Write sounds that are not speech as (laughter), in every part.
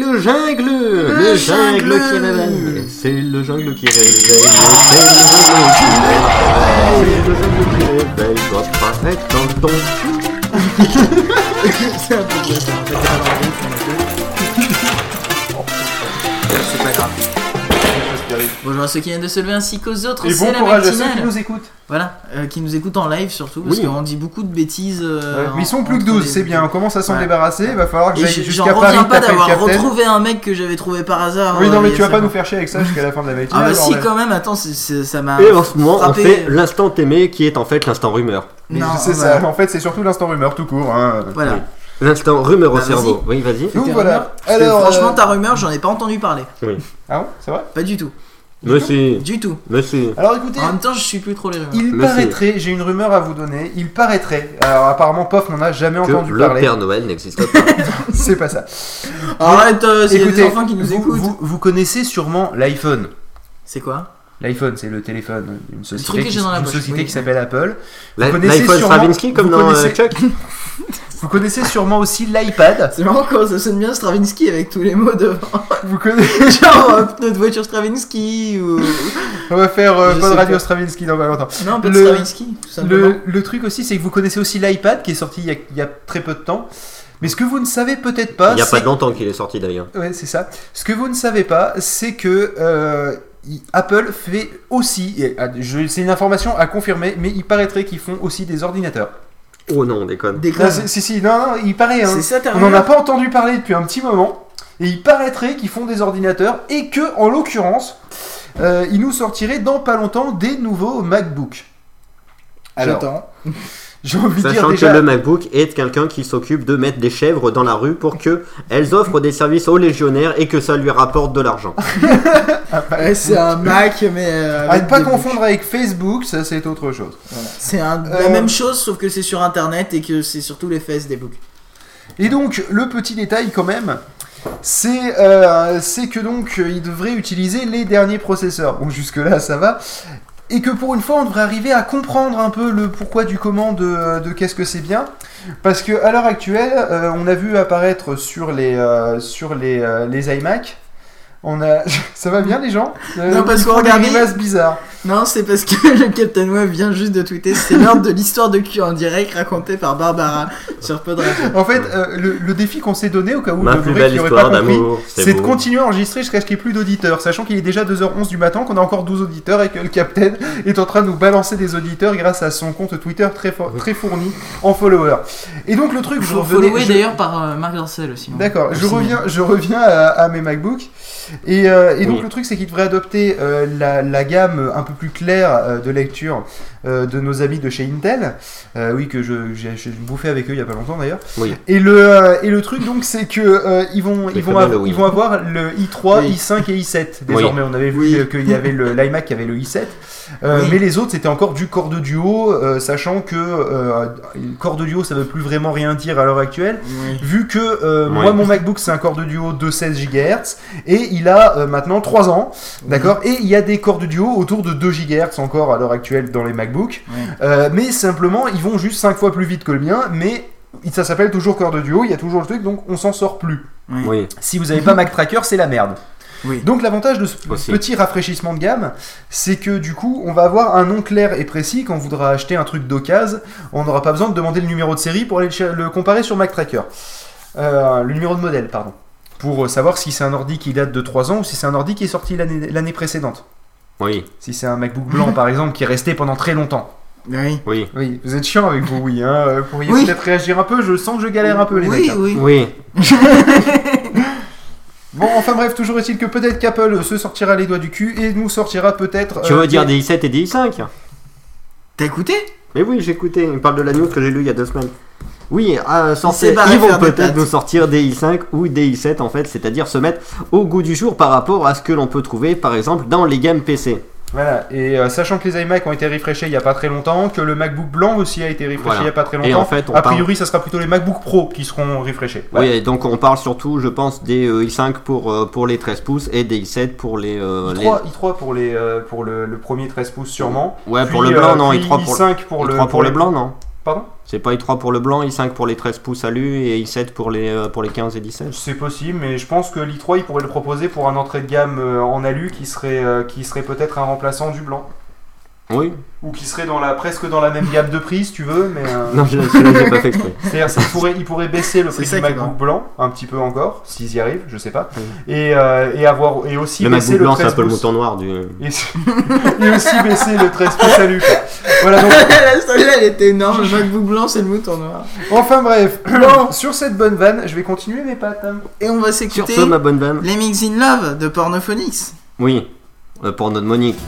le jungle Le, jungle, qui réveille. C'est le jungle qui réveille. C'est le jungle qui réveille. C'est le jungle qui réveille Doit paraître dans ton (laughs) C'est un peu ça. À ceux qui viennent de se lever ainsi qu'aux autres. Et c'est bon la courage à ceux matinale. qui nous écoutent. Voilà, euh, qui nous écoutent en live surtout, parce Oui. qu'on dit beaucoup de bêtises. euh, Ouais, mais ils sont en- plus que entre 12, les- c'est bien. On commence à s'en Ouais. débarrasser. Il va falloir que j'aille je- jusqu'à j'en Paris reviens pas d'avoir retrouvé un mec que j'avais trouvé par hasard. Oui, euh, non, mais il y tu a vas pas nous faire chier avec ça jusqu'à la fin de la (laughs) Ah matinale. bah si quand même, attends, ça m'a Et en ce moment, on fait l'instant aimé qui est en fait l'instant rumeur. Mais Non, c'est voilà. ça. En fait, c'est surtout l'instant rumeur tout court. Hein. Voilà. L'instant rumeur au Bah, cerveau. Oui, vas-y. Donc voilà. Alors, franchement, euh, ta rumeur, j'en ai pas entendu parler. Ah bon, c'est vrai? Pas du tout. Monsieur, Du tout. monsieur. Alors écoutez, En même temps, je suis plus trop les rumeurs. il Monsieur. paraîtrait, j'ai une rumeur à vous donner, il paraîtrait, alors apparemment Pof n'en a jamais Que entendu le parler, Père Noël n'existe pas. (laughs) c'est pas ça. (laughs) Arrête, euh, a des enfants qui nous vous, écoutent. vous- vous connaissez sûrement l'iPhone. C'est quoi? L'iPhone, c'est le téléphone d'une société, truc que qui, j'ai dans la d'une poche, société oui. qui s'appelle Apple. L'iPhone Stravinsky comme dans euh, connaissez- Chuck? (laughs) Vous connaissez sûrement aussi l'iPad. (laughs) C'est marrant comment ça sonne bien Stravinsky avec tous les mots devant. Vous connaissez... (laughs) Genre euh, notre voiture Stravinsky ou. On va faire euh, pas de radio. Stravinsky dans pas longtemps. Non, pas de Le- Stravinsky, tout simplement. Le, le truc aussi, c'est que vous connaissez aussi l'iPad qui est sorti il y, a, il y a très peu de temps. Mais ce que vous ne savez peut-être pas, Il n'y a pas de longtemps qu'il est sorti d'ailleurs. Ouais, c'est ça. Ce que vous ne savez pas, c'est que euh, Apple fait aussi, ah, c'est une information à confirmer, mais il paraîtrait qu'ils font aussi des ordinateurs. Oh non, on déconne. Déconne. C'est- si, si, non, non, il paraît. hein. C'est ça ta On n'en a pas entendu parler depuis un petit moment. Et il paraîtrait qu'ils font des ordinateurs et que, en l'occurrence, euh, ils nous sortiraient dans pas longtemps des nouveaux MacBook. Alors, J'attends. J'ai envie de dire Sachant déjà. que le MacBook est quelqu'un qui s'occupe de mettre des chèvres dans la rue pour que elles offrent des services aux légionnaires et que ça lui rapporte de l'argent. (laughs) Ah, bah, Ouais, c'est un Mac, mais. euh, à avec ne pas confondre avec Facebook, ça c'est autre chose. Voilà. C'est un- Euh, la même chose, sauf que c'est sur internet et que c'est surtout les fesses des books. Et donc, le petit détail quand même, c'est euh, que donc euh, il devrait utiliser les derniers processeurs. Bon, jusque-là, ça va. Et que pour une fois, on devrait arriver à comprendre un peu le pourquoi du comment de, de qu'est-ce que c'est bien. Parce que à l'heure actuelle, euh, on a vu apparaître sur les, euh, sur les, euh, les iMac. On a... (laughs) Ça va bien les gens? Euh, Non, parce qu'on regardait- bizarres. Non, c'est parce que (laughs) le Captain Web vient juste de tweeter. C'est l'heure de l'histoire de cul en direct racontée par Barbara sur Pod Radio. En fait, euh, le, le défi qu'on s'est donné au cas où Ma le plus belle histoire d'amour, c'est de continuer à enregistrer jusqu'à ce qu'il n'y ait plus d'auditeurs, sachant qu'il est déjà 2h11 du matin, qu'on a encore 12 auditeurs et que le capitaine est en train de nous balancer des auditeurs grâce à son compte Twitter très, fo- très fourni en followers. Et donc le truc, je revenais... follower je- d'ailleurs par euh, Marc Dorcel aussi. hein. D'accord, je reviens, je reviens à, à mes MacBooks. Et, euh, et donc Oui. le truc c'est qu'ils devraient adopter euh, la, la gamme un peu plus claire euh, de lecture euh, de nos amis de chez Intel. Euh, oui, que je- j'ai bouffé avec eux il y a pas longtemps d'ailleurs. Oui. Et le, et le truc donc c'est que ils, vont, ils, vont très bien, av- le Wii. ils vont avoir le i3, Oui. i5 et i7. Désormais on avait vu qu'il y avait le- l'iMac qui avait le i7. Euh, Oui. Mais les autres c'était encore du corps de duo, euh, sachant que euh, corps de duo ça veut plus vraiment rien dire à l'heure actuelle. Oui. Vu que euh, moi mon MacBook c'est un corps de duo de 16 GHz et il a euh, maintenant 3 ans, d'accord Et il y a des corps de duo autour de 2 GHz encore à l'heure actuelle dans les MacBooks. Euh, mais simplement ils vont juste 5 fois plus vite que le mien, mais ça s'appelle toujours corps de duo, il y a toujours le truc donc on s'en sort plus. Oui. Oui. Si vous n'avez pas Mac Tracker, c'est la merde. Oui. Donc l'avantage de ce Aussi. petit rafraîchissement de gamme, c'est que du coup, on va avoir un nom clair et précis quand on voudra acheter un truc d'occasion. On n'aura pas besoin de demander le numéro de série pour aller le, comparer sur Mac Tracker. Euh, le numéro de modèle, pardon. Pour euh, savoir si c'est un ordi qui date de 3 ans ou si c'est un ordi qui est sorti l'année précédente. Oui. Si c'est un MacBook blanc, (laughs) par exemple, qui est resté pendant très longtemps. Oui. Oui. Oui, vous êtes chiant avec vous, oui. Hein. Vous pourriez Oui. peut-être réagir un peu. Je sens que je galère un peu, les oui, mecs. hein. oui. Oui. (laughs) (laughs) Bon, enfin bref, toujours est-il que peut-être qu'Apple se sortira les doigts du cul et nous sortira peut-être. Tu euh, veux dire des- des i7 et des i5 T'as écouté? Mais oui, j'ai écouté. Il parle de la news que j'ai lu il y a deux semaines. Oui, euh, ils vont peut-être nous sortir des i5 ou des i7 en fait, c'est-à-dire se mettre au goût du jour par rapport à ce que l'on peut trouver par exemple dans les gammes PC. Voilà, et euh, sachant que les iMac ont été refreshés il y a pas très longtemps, que le MacBook blanc aussi a été refresh Voilà. il y a pas très Et longtemps, en fait, a parle- priori ça sera plutôt les MacBook Pro qui seront refreshés. Oui, et donc on parle surtout, je pense, des euh, i5 pour, euh, pour les 13 pouces et des i7 pour les. euh, les- i3, i3 pour, les, euh, pour le, le premier 13 pouces sûrement. Ouais, Puis, pour le blanc, euh, non, puis i3 pour, i5 pour, le, i3 pour les blancs, non Pardon C'est pas i3 pour le blanc, i5 pour les 13 pouces alu et i7 pour les, euh, pour les 15 et 17 C'est possible, mais je pense que l'i3 il pourrait le proposer pour un entrée de gamme euh, en alu qui serait, euh, qui serait peut-être un remplaçant du blanc. Oui. Ou qui serait dans la, presque dans la même gamme de prix si tu veux, mais. euh, Non, je- celui-là, j'ai pas fait exprès. C'est-à-dire pourrait, il pourrait baisser le prix du MacBook blanc un petit peu encore, s'ils y arrivent, je sais pas. Oui. Et, euh, et avoir et aussi Le baisser MacBook le blanc, c'est 13 un peu le mouton noir du. Et, (laughs) et aussi baisser le 13 pouces à. Voilà donc. (laughs) Celle-là, elle était énorme. Le MacBook blanc, c'est le mouton noir. Enfin bref. (coughs) Bon. (coughs) Sur cette bonne vanne, je vais continuer mes pattes. hein. Et on va Sur s'écouter ce, ma bonne dame. Les Mix in Love de Pornophonics. Oui, euh, pour notre Monique.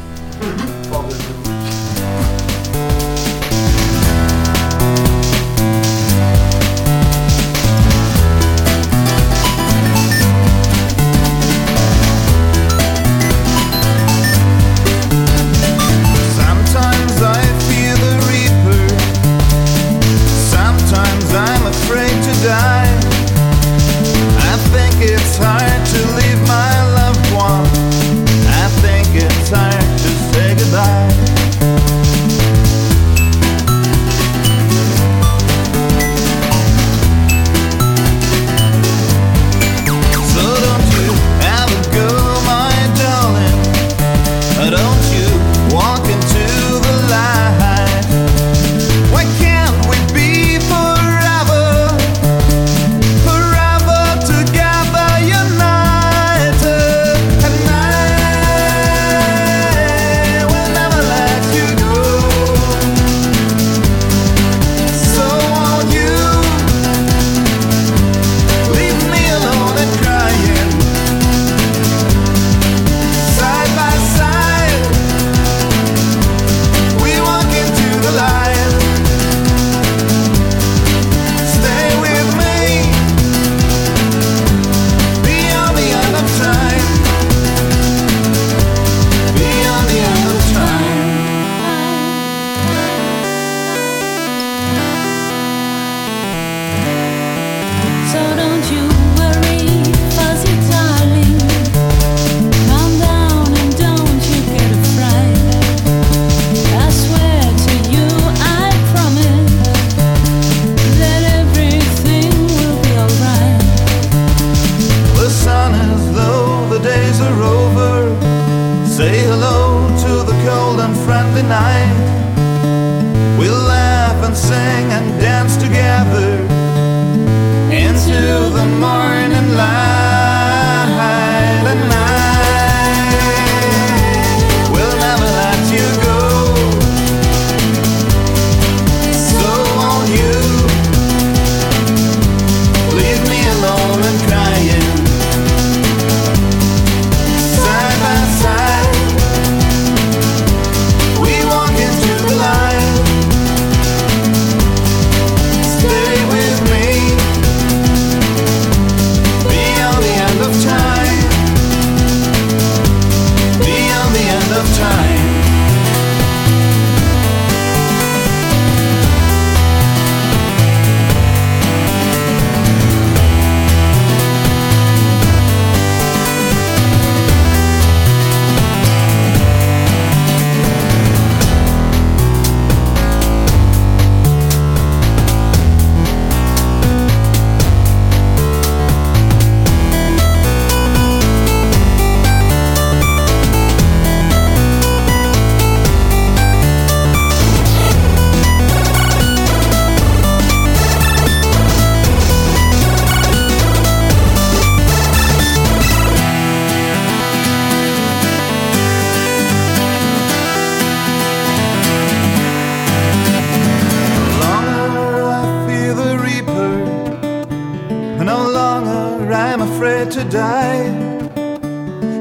To die.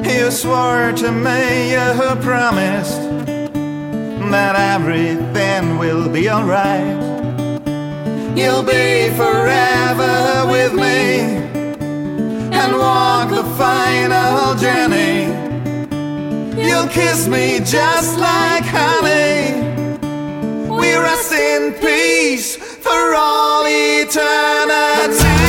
You swore to me, you promised that everything will be alright. You'll be forever with me and walk the final journey. You'll kiss me just like honey. We rest in peace for all eternity.